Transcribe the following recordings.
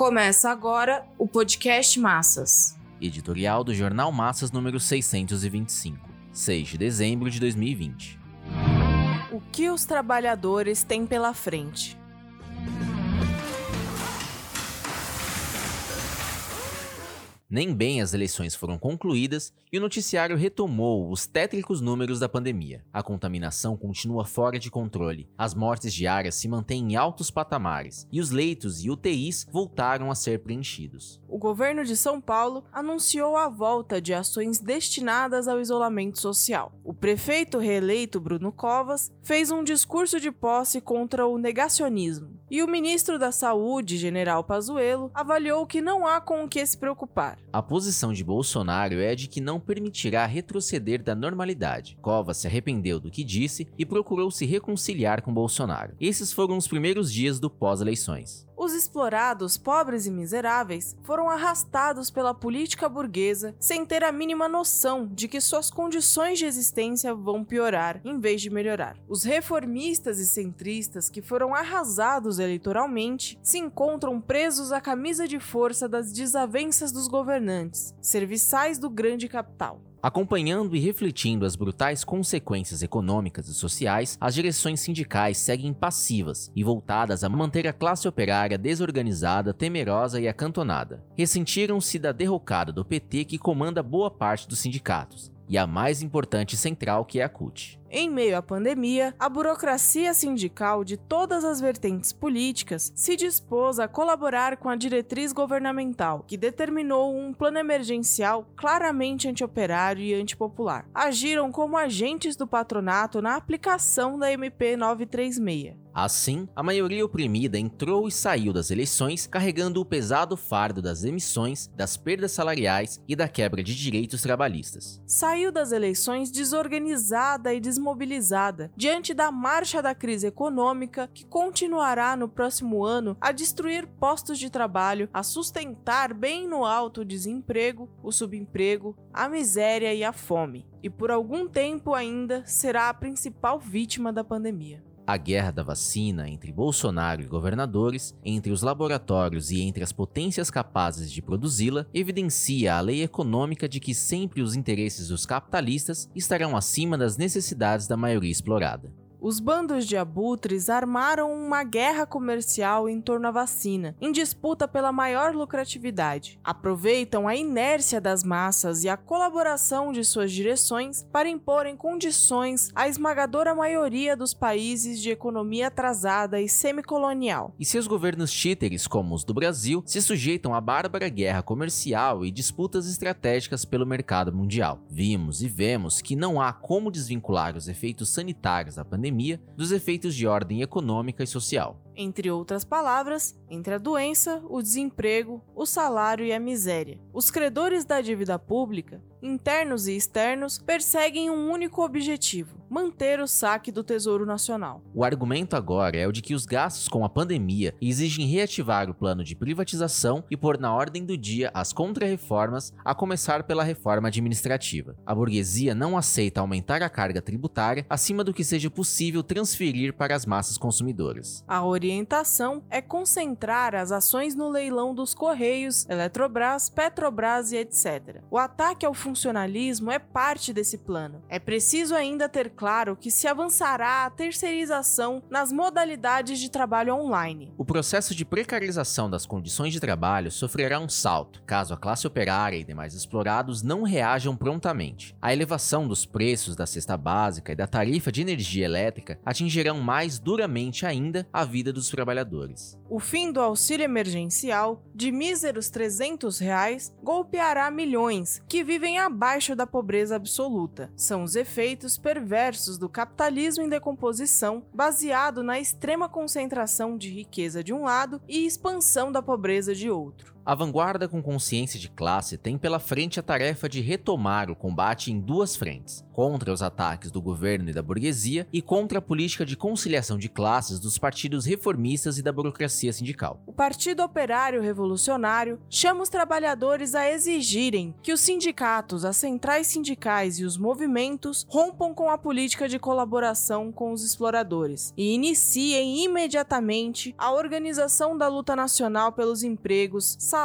Começa agora o podcast Massas. Editorial do Jornal Massas número 625, 6 de dezembro de 2020. O que os trabalhadores têm pela frente? Nem bem as eleições foram concluídas e o noticiário retomou os tétricos números da pandemia. A contaminação continua fora de controle, as mortes diárias se mantêm em altos patamares e os leitos e UTIs voltaram a ser preenchidos. O governo de São Paulo anunciou a volta de ações destinadas ao isolamento social. O prefeito reeleito Bruno Covas fez um discurso de posse contra o negacionismo. E o ministro da Saúde, General Pazuello, avaliou que não há com o que se preocupar. A posição de Bolsonaro é de que não permitirá retroceder da normalidade. Covas se arrependeu do que disse e procurou se reconciliar com Bolsonaro. Esses foram os primeiros dias do pós-eleições. Os explorados, pobres e miseráveis foram arrastados pela política burguesa sem ter a mínima noção de que suas condições de existência vão piorar em vez de melhorar. Os reformistas e centristas que foram arrasados eleitoralmente se encontram presos à camisa de força das desavenças dos governantes, serviçais do grande capital. Acompanhando e refletindo as brutais consequências econômicas e sociais, as direções sindicais seguem passivas e voltadas a manter a classe operária desorganizada, temerosa e acantonada. Ressentiram-se da derrocada do PT que comanda boa parte dos sindicatos, e a mais importante central que é a CUT. Em meio à pandemia, a burocracia sindical de todas as vertentes políticas se dispôs a colaborar com a diretriz governamental, que determinou um plano emergencial claramente antioperário e antipopular. Agiram como agentes do patronato na aplicação da MP 936. Assim, a maioria oprimida entrou e saiu das eleições carregando o pesado fardo das emissões, das perdas salariais e da quebra de direitos trabalhistas. Saiu das eleições desorganizada e desmotivada desmobilizada diante da marcha da crise econômica que continuará no próximo ano a destruir postos de trabalho, a sustentar bem no alto o desemprego, o subemprego, a miséria e a fome. E por algum tempo ainda será a principal vítima da pandemia. A guerra da vacina entre Bolsonaro e governadores, entre os laboratórios e entre as potências capazes de produzi-la, evidencia a lei econômica de que sempre os interesses dos capitalistas estarão acima das necessidades da maioria explorada. Os bandos de abutres armaram uma guerra comercial em torno à vacina, em disputa pela maior lucratividade. Aproveitam a inércia das massas e a colaboração de suas direções para imporem condições à esmagadora maioria dos países de economia atrasada e semicolonial. E seus governos títeres, como os do Brasil, se sujeitam à bárbara guerra comercial e disputas estratégicas pelo mercado mundial. Vimos e vemos que não há como desvincular os efeitos sanitários da pandemia pandemia dos efeitos de ordem econômica e social. Entre outras palavras, entre a doença, o desemprego, o salário e a miséria. Os credores da dívida pública, internos e externos, perseguem um único objetivo: manter o saque do Tesouro Nacional. O argumento agora é o de que os gastos com a pandemia exigem reativar o plano de privatização e pôr na ordem do dia as contrarreformas, a começar pela reforma administrativa. A burguesia não aceita aumentar a carga tributária acima do que seja possível transferir para as massas consumidoras. A orientação é concentrar as ações no leilão dos Correios, Eletrobras, Petrobras e etc. O ataque ao funcionalismo é parte desse plano. É preciso ainda ter claro que se avançará a terceirização nas modalidades de trabalho online. O processo de precarização das condições de trabalho sofrerá um salto, caso a classe operária e demais explorados não reajam prontamente. A elevação dos preços da cesta básica e da tarifa de energia elétrica atingirão mais duramente ainda a vida dos trabalhadores. O fim do auxílio emergencial, de míseros 300 reais, golpeará milhões que vivem abaixo da pobreza absoluta. São os efeitos perversos do capitalismo em decomposição, baseado na extrema concentração de riqueza de um lado e expansão da pobreza de outro. A vanguarda com consciência de classe tem pela frente a tarefa de retomar o combate em duas frentes: contra os ataques do governo e da burguesia e contra a política de conciliação de classes dos partidos reformistas e da burocracia sindical. O Partido Operário Revolucionário chama os trabalhadores a exigirem que os sindicatos, as centrais sindicais e os movimentos rompam com a política de colaboração com os exploradores e iniciem imediatamente a organização da luta nacional pelos empregos, salários,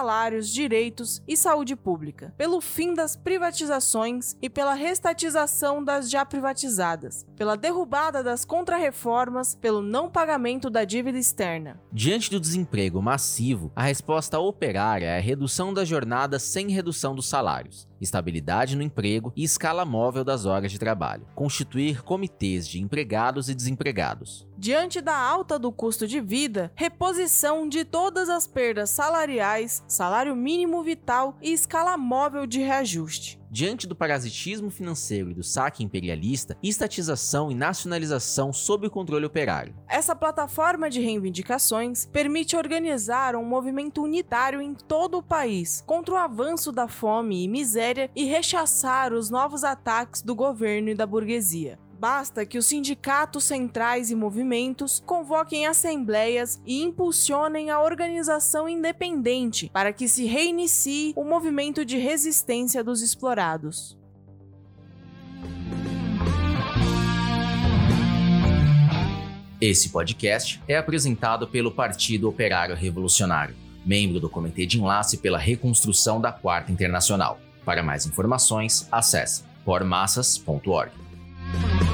direitos e saúde pública, pelo fim das privatizações e pela restatização das já privatizadas, pela derrubada das contrarreformas, pelo não pagamento da dívida externa. Diante do desemprego massivo, a resposta operária é a redução da jornada sem redução dos salários estabilidade no emprego e escala móvel das horas de trabalho, constituir comitês de empregados e desempregados. Diante da alta do custo de vida, reposição de todas as perdas salariais, salário mínimo vital e escala móvel de reajuste. Diante do parasitismo financeiro e do saque imperialista, estatização e nacionalização sob o controle operário. Essa plataforma de reivindicações permite organizar um movimento unitário em todo o país contra o avanço da fome e miséria e rechaçar os novos ataques do governo e da burguesia. Basta que os sindicatos centrais e movimentos convoquem assembleias e impulsionem a organização independente para que se reinicie o movimento de resistência dos explorados. Esse podcast é apresentado pelo Partido Operário Revolucionário, membro do Comitê de Enlace pela Reconstrução da Quarta Internacional. Para mais informações, acesse pormassas.org. Bye.